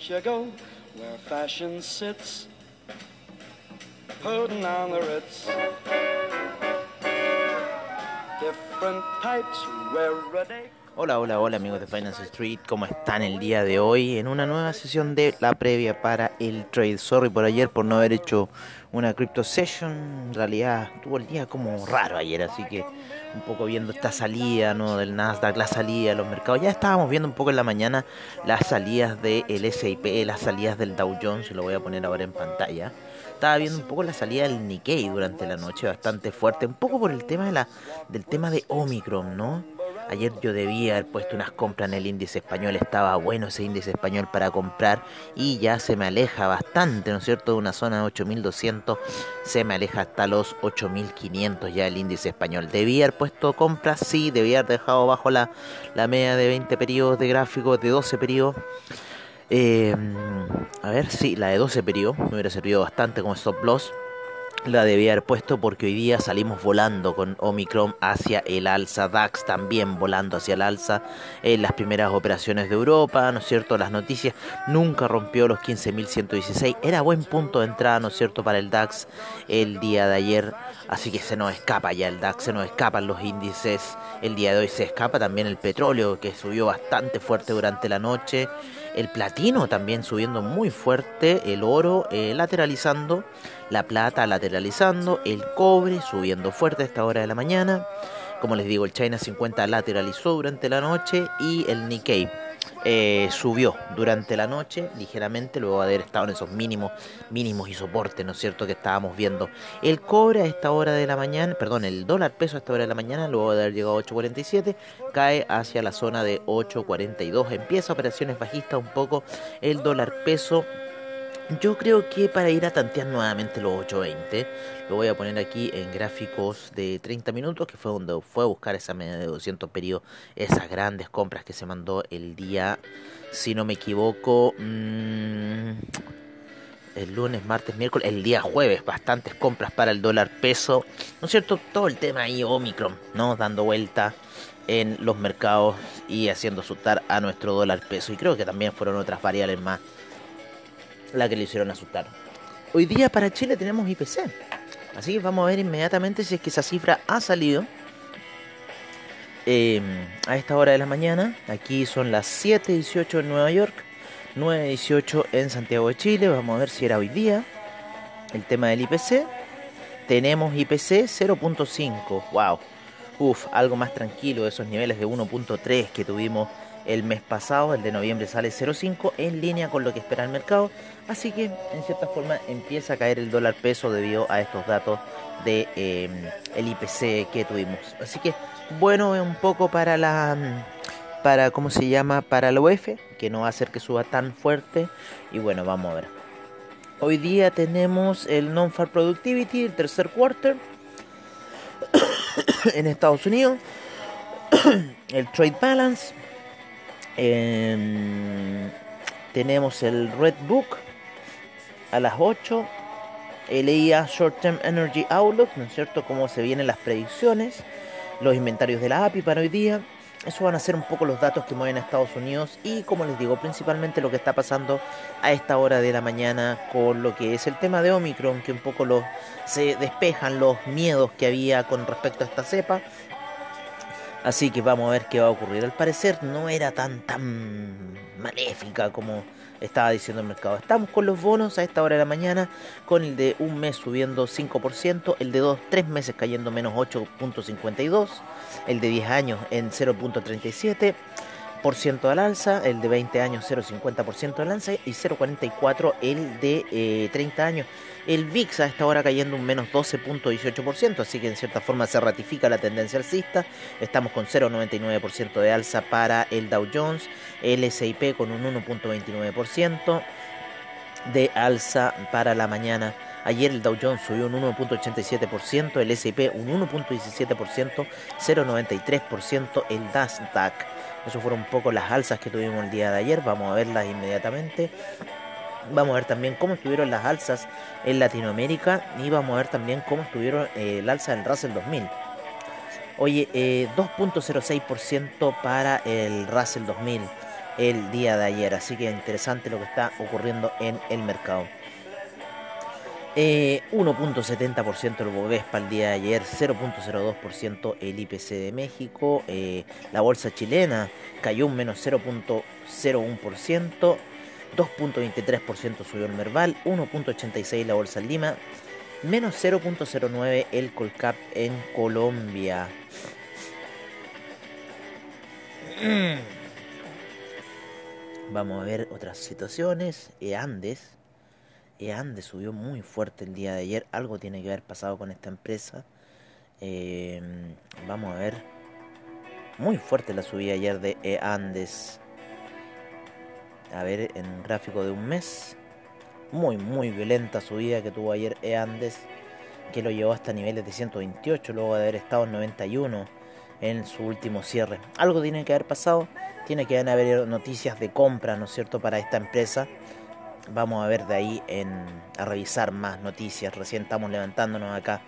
don't you go where fashion sits? Putting on the Ritz. Different types wear a day. Hola, hola, hola amigos de Finance Street, ¿cómo están el día de hoy? En una nueva sesión de la previa para el trade. Sorry por ayer por no haber hecho una crypto session. En realidad tuvo el día como raro ayer, así que un poco viendo esta salida ¿no? del Nasdaq, la salida de los mercados. Ya estábamos viendo un poco en la mañana las salidas del S&P, las salidas del Dow Jones, lo voy a poner ahora en pantalla. Estaba viendo un poco la salida del Nikkei durante la noche, bastante fuerte, un poco por el tema de la, del tema de Omicron, ¿no? Ayer yo debía haber puesto unas compras en el índice español, estaba bueno ese índice español para comprar y ya se me aleja bastante, ¿no es cierto? De una zona de 8200 se me aleja hasta los 8500 ya el índice español. Debía haber puesto compras, sí, debía haber dejado bajo la, la media de 20 periodos de gráficos, de 12 periodos. Eh, a ver, sí, la de 12 periodos me hubiera servido bastante como stop loss la debía haber puesto porque hoy día salimos volando con Omicron hacia el alza, DAX también volando hacia el alza en las primeras operaciones de Europa, ¿no cierto? Las noticias nunca rompió los 15.116, era buen punto de entrada, ¿no es cierto?, para el DAX el día de ayer, así que se nos escapa ya el DAX, se nos escapan los índices, el día de hoy se escapa también el petróleo que subió bastante fuerte durante la noche, el platino también subiendo muy fuerte, el oro eh, lateralizando, la plata lateralizando, el cobre subiendo fuerte a esta hora de la mañana. Como les digo, el China 50 lateralizó durante la noche y el Nikkei eh, subió durante la noche ligeramente, luego de haber estado en esos mínimos, mínimos y soportes, ¿no es cierto?, que estábamos viendo. El cobre a esta hora de la mañana, perdón, el dólar peso a esta hora de la mañana, luego de haber llegado a 8.47, cae hacia la zona de 8.42. Empieza operaciones bajistas un poco el dólar peso yo creo que para ir a tantear nuevamente los 820, lo voy a poner aquí en gráficos de 30 minutos, que fue donde fue a buscar esa media de 200 periodos, esas grandes compras que se mandó el día, si no me equivoco, mmm, el lunes, martes, miércoles, el día jueves, bastantes compras para el dólar peso, ¿no es cierto? Todo el tema ahí Omicron, ¿no? Dando vuelta en los mercados y haciendo asustar a nuestro dólar peso. Y creo que también fueron otras variables más la que le hicieron asustar. Hoy día para Chile tenemos IPC. Así que vamos a ver inmediatamente si es que esa cifra ha salido. Em, a esta hora de la mañana. Aquí son las 7.18 en Nueva York. 9.18 en Santiago de Chile. Vamos a ver si era hoy día. El tema del IPC. Tenemos IPC 0.5. Wow. Uf, algo más tranquilo de esos niveles de 1.3 que tuvimos el mes pasado, el de noviembre sale 0,5 en línea con lo que espera el mercado, así que en cierta forma empieza a caer el dólar peso debido a estos datos de el IPC que tuvimos. Así que bueno, un poco para la para cómo se llama para la UEF, que no va a hacer que suba tan fuerte y bueno, vamos a ver. Hoy día tenemos el non-far productivity, el tercer quarter en Estados Unidos, el trade balance Em, tenemos el Red Book a las 8. El Short Term Energy Outlook, ¿no es cierto? Cómo se vienen las predicciones. Los inventarios de la API para hoy día. Eso van a ser un poco los datos que mueven a Estados Unidos y como les digo, principalmente lo que está pasando a esta hora de la mañana con lo que es el tema de Omicron, que un poco los, se despejan los miedos que había con respecto a esta cepa Así que vamos a ver qué va a ocurrir. Al parecer no era tan tan maléfica como estaba diciendo el mercado. Estamos con los bonos a esta hora de la mañana, con el de un mes subiendo 5%, el de dos, tres meses cayendo menos 8.52, el de 10 años en 0.37 al alza, el de 20 años 0,50% al alza y 0,44 el de 30 eh, años. El VIX a esta hora cayendo un menos 12.18%, así que en cierta forma se ratifica la tendencia alcista. Estamos con 0,99% de alza para el Dow Jones, el S&P con un 1.29% de alza para la mañana. Ayer el Dow Jones subió un 1.87%, el S&P un 1.17%, 0.93% el Nasdaq. Eso fueron un poco las alzas que tuvimos el día de ayer. Vamos a verlas inmediatamente. Vamos a ver también cómo estuvieron las alzas en Latinoamérica y vamos a ver también cómo estuvieron eh, el alza del Russell 2000. Oye, 2.06% eh, para el Russell 2000. el día de ayer. Así que interesante lo que está ocurriendo en el mercado. 1.70% eh, el Bovespa el día de ayer, 0.02% el IPC de México, eh, la bolsa chilena cayó un menos 0.01%, 2.23% subió el Merval, 1.86 la bolsa en Lima, menos 0.09 el Colcap en Colombia. Vamos a ver otras situaciones. E Andes. E Andes subió muy fuerte el día de ayer. Algo tiene que haber pasado con esta empresa. Em, vamos a ver. Muy fuerte la subida ayer de E Andes. A ver, en gráfico de un mes. Muy, muy violenta subida que tuvo ayer E Andes. Que lo llevó hasta niveles de 128. Luego de haber estado en 91 en su último cierre. Algo tiene que haber pasado, tiene que haber noticias de compra, ¿no es cierto?, para esta empresa. Vamos a ver de ahí en, a revisar más noticias. Recién estamos levantándonos acá.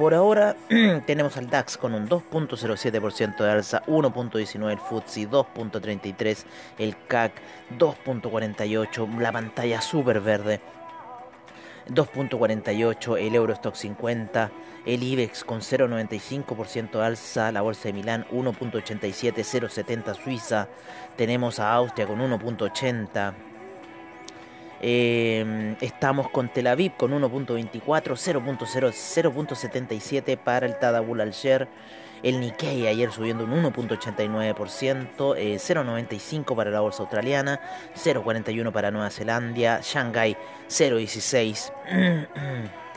Por ahora tenemos al DAX con un 2.07% de alza, 1.19 el FTSE, 2.33 el CAC, 2.48 la pantalla súper verde, 2.48 el Eurostock 50, el IBEX con 0,95% alza, la bolsa de Milán 1.87, 0,70 Suiza, tenemos a Austria con 1.80. Eh, estamos con Tel Aviv con 1.24, 0.77 para el Tadabul al-Sher. El Nikkei ayer subiendo un 1.89%, 0.95 para la bolsa australiana, 0.41 para Nueva Zelanda, Shanghai 0.16.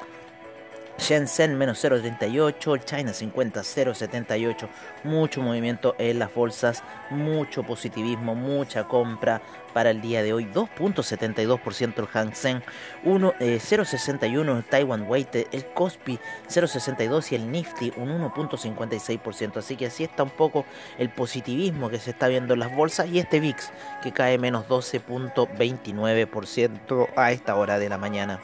Shenzhen menos 0.38, el China 50 0.78, mucho movimiento en las bolsas, mucho positivismo, mucha compra para el día de hoy, 2.72% el Hang Seng, 0.61 el Taiwan Weighted, el Kospi 0.62 y el Nifty un 1.56%, así que así está un poco el positivismo que se está viendo en las bolsas y este VIX que cae menos 12.29% a esta hora de la mañana.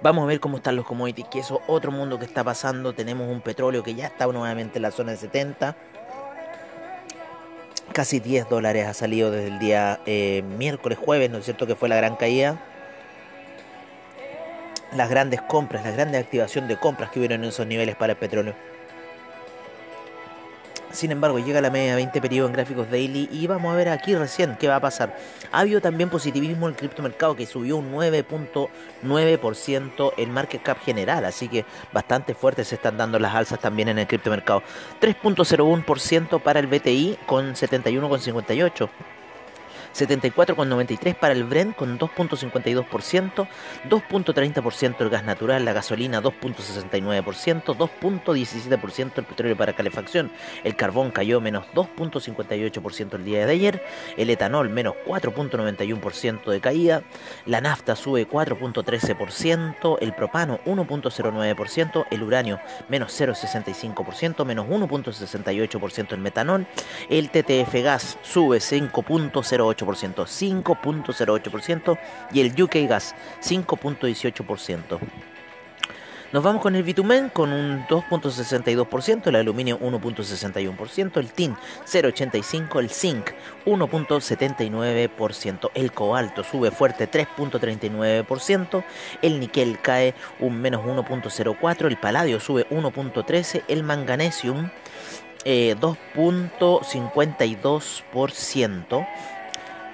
Vamos a ver cómo están los commodities, que eso otro mundo que está pasando. Tenemos un petróleo que ya está nuevamente en la zona de 70. Casi 10 dólares ha salido desde el día eh, miércoles, jueves, ¿no es cierto? Que fue la gran caída. Las grandes compras, la grande activación de compras que hubieron en esos niveles para el petróleo. Sin embargo, llega la media 20 periodo en gráficos daily y vamos a ver aquí recién qué va a pasar. Ha habido también positivismo en el criptomercado que subió un 9.9% en market cap general, así que bastante fuertes se están dando las alzas también en el criptomercado. 3.01% para el BTI con 71,58. 74,93 para el Brent con 2.52%, 2.30% el gas natural, la gasolina 2.69%, 2.17% el petróleo para calefacción, el carbón cayó menos 2.58% el día de ayer, el etanol menos 4.91% de caída, la nafta sube 4.13%, el propano 1.09%, el uranio menos 0.65%, menos 1.68% el metanol, el TTF gas sube 5.08%, 5.08% y el UK Gas 5.18%. Nos vamos con el bitumen con un 2.62%, el aluminio 1.61%, el tin 0.85%, el zinc 1.79%, el cobalto sube fuerte 3.39%, el níquel cae un menos 1.04%, el paladio sube 1.13%, el manganesium 2.52%, eh,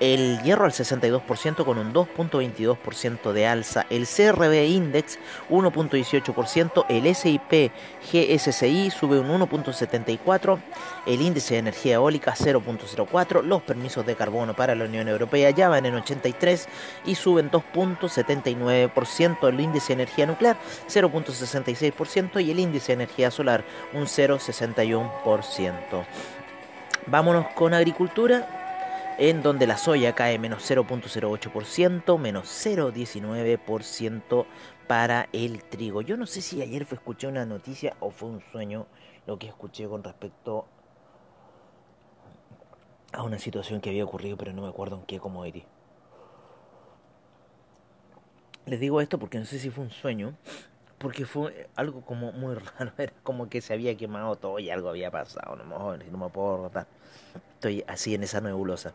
el hierro al 62% con un 2.22% de alza, el CRB Index 1.18%, el SIP GSCI sube un 1.74%, el índice de energía eólica 0.04%, los permisos de carbono para la Unión Europea ya van en 83 y suben 2.79%, el índice de energía nuclear 0.66% y el índice de energía solar un 0.61%. Vámonos con agricultura en donde la soya cae menos 0.08%, menos 0.19% para el trigo. Yo no sé si ayer fue escuché una noticia o fue un sueño lo que escuché con respecto a una situación que había ocurrido, pero no me acuerdo en qué commodity. Les digo esto porque no sé si fue un sueño porque fue algo como muy raro, era como que se había quemado todo y algo había pasado, no me, no me puedo rotar. Estoy así en esa nebulosa.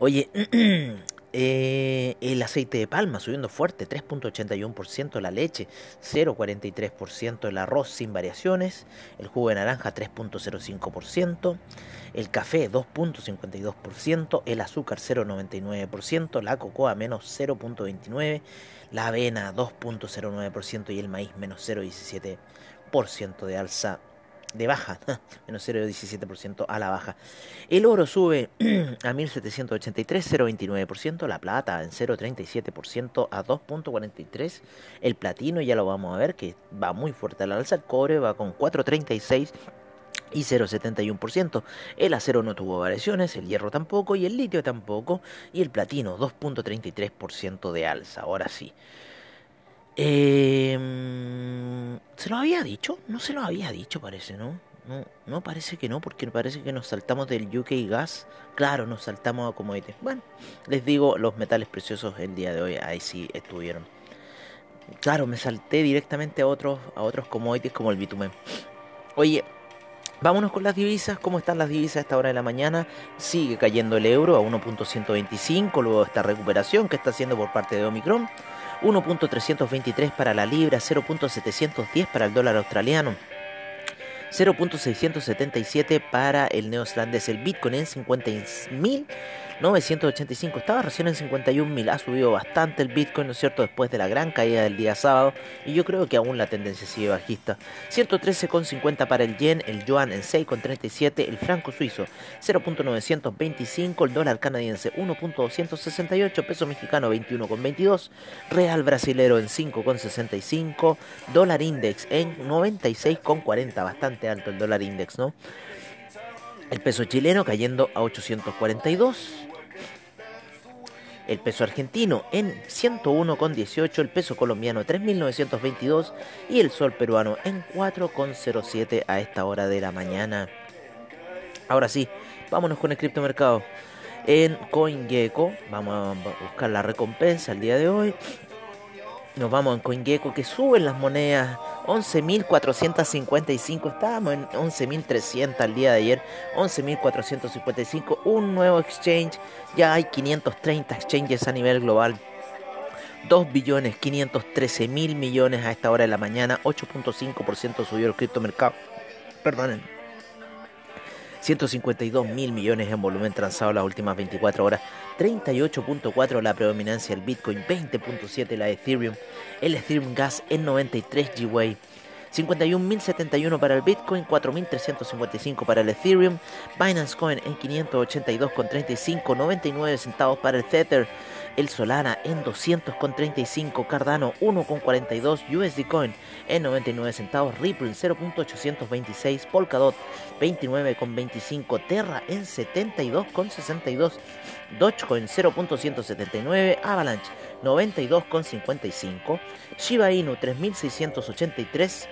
Oye, eh, el aceite de palma subiendo fuerte, 3.81%, la leche 0.43%, el arroz sin variaciones, el jugo de naranja 3.05%, el café 2.52%, el azúcar 0.99%, la cocoa menos 0.29%, la avena 2.09% y el maíz menos 0.17% de alza de baja, menos 0,17% a la baja. El oro sube a 1783, 0,29%, la plata en 0,37% a 2,43%, el platino ya lo vamos a ver que va muy fuerte a la alza, el cobre va con 4,36% y 0,71%. El acero no tuvo variaciones, el hierro tampoco y el litio tampoco y el platino 2.33% de alza. Ahora sí. Eh, ¿Se lo había dicho? No se lo había dicho, parece, ¿no? No, no parece que no, porque parece que nos saltamos del UK Gas. Claro, nos saltamos a commodities. Bueno, les digo, los metales preciosos el día de hoy, ahí sí estuvieron. Claro, me salté directamente a otros, a otros commodities como el bitumen. Oye, Vámonos con las divisas. ¿Cómo están las divisas a esta hora de la mañana? Sigue cayendo el euro a 1.125 luego de esta recuperación que está haciendo por parte de Omicron. 1.323 para la libra, 0.710 para el dólar australiano. 0.677 para el neozelandés. El Bitcoin en 50.000 985 estaba recién en 51.000, ha subido bastante el Bitcoin, ¿no es cierto?, después de la gran caída del día sábado, y yo creo que aún la tendencia sigue bajista. 113,50 para el yen, el yuan en 6,37, el franco suizo 0.925, el dólar canadiense 1.268, peso mexicano 21,22, real brasilero en 5,65, dólar index en 96,40, bastante alto el dólar index, ¿no? El peso chileno cayendo a 842. El peso argentino en 101,18, el peso colombiano 3.922 y el sol peruano en 4,07 a esta hora de la mañana. Ahora sí, vámonos con el criptomercado. En CoinGecko vamos a buscar la recompensa el día de hoy. Nos vamos en CoinGecko que suben las monedas 11.455. Estábamos en 11.300 el día de ayer. 11.455. Un nuevo exchange. Ya hay 530 exchanges a nivel global. 2 billones 513 mil millones a esta hora de la mañana. 8.5% subió el criptomercado. Perdonen. 152 mil millones en volumen transado las últimas 24 horas. 38.4 la predominancia del Bitcoin, 20.7 la Ethereum, el Ethereum Gas en 93 GWay. 51.071 para el Bitcoin, 4.355 para el Ethereum, Binance Coin en 582,35, 99 centavos para el Tether, el Solana en 200,35, Cardano 1,42, USD Coin en 99 centavos, Ripple 0.826, Polkadot 29,25, Terra en 72,62, Dogecoin 0.179, Avalanche 92,55, Shiba Inu 3683,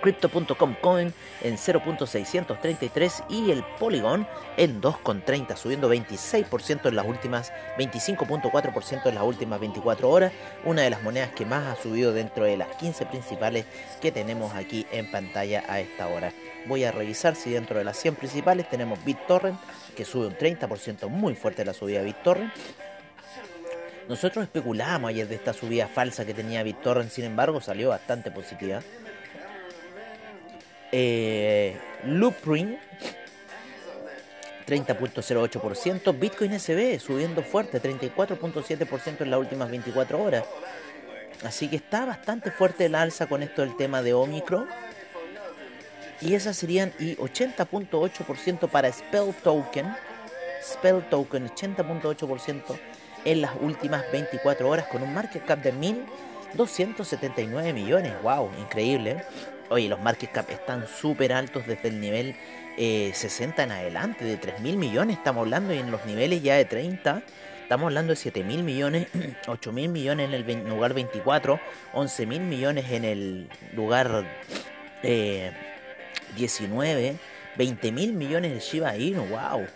Crypto.com Coin en 0.633 y el Polygon en 2.30, subiendo 26% en las últimas, 25.4% en las últimas 24 horas, una de las monedas que más ha subido dentro de las 15 principales que tenemos aquí en pantalla a esta hora. Voy a revisar si dentro de las 100 principales tenemos BitTorrent, que sube un 30%, muy fuerte la subida de BitTorrent. Nosotros especulamos ayer de esta subida falsa que tenía BitTorrent, sin embargo salió bastante positiva eh, Loopring 30.08%, Bitcoin SB subiendo fuerte, 34.7% en las últimas 24 horas. Así que está bastante fuerte el alza con esto del tema de Omicron. Y esas serían y 80.8% para Spell Token. Spell Token 80.8% en las últimas 24 horas con un market cap de 1.279 millones. ¡Wow! Increíble. Oye, los market cap están súper altos desde el nivel 60 eh, en adelante, de 3 mil millones estamos hablando, y en los niveles ya de 30 estamos hablando de 7 mil millones, 8 mil millones en el lugar 24, 11 mil millones en el lugar 19, 20 mil millones de Shiba Inu, wow.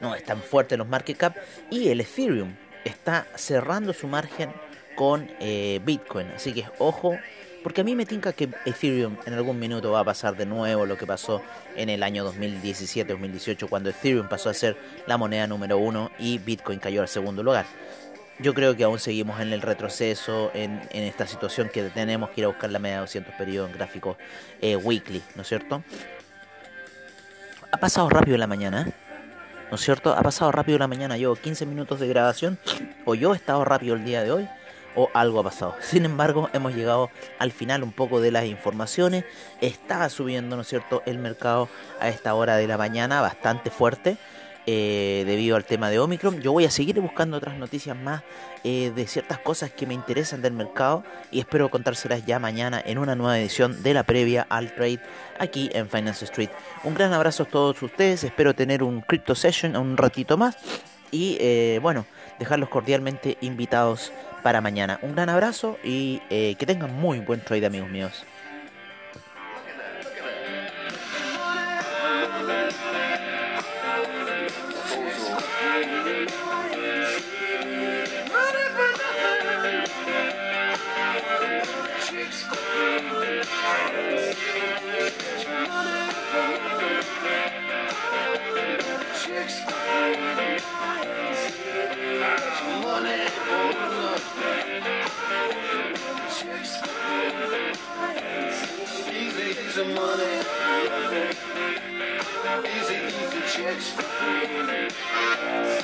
No, están fuertes los market cap. Y el Ethereum está cerrando su margen con eh, Bitcoin. Así que ojo, porque a mí me tinca que Ethereum en algún minuto va a pasar de nuevo lo que pasó en el año 2017-2018 cuando Ethereum pasó a ser la moneda número uno y Bitcoin cayó al segundo lugar. Yo creo que aún seguimos en el retroceso, en, esta situación que tenemos que ir a buscar la media de 200 periodos en gráficos eh, weekly, ¿no es cierto? Ha pasado rápido la mañana, ¿no es cierto? Ha pasado rápido la mañana, llevo 15 minutos de grabación, o yo he estado rápido el día de hoy, o algo ha pasado. Sin embargo, hemos llegado al final un poco de las informaciones. Está subiendo, ¿no es cierto?, el mercado a esta hora de la mañana bastante fuerte. Eh, debido al tema de Omicron. Yo voy a seguir buscando otras noticias más eh, de ciertas cosas que me interesan del mercado y espero contárselas ya mañana en una nueva edición de la previa al trade aquí en Finance Street. Un gran abrazo a todos ustedes, espero tener un crypto session un ratito más y eh, bueno, dejarlos cordialmente invitados para mañana. Un gran abrazo y que tengan muy buen trade amigos míos. some money. Easy, easy checks for free.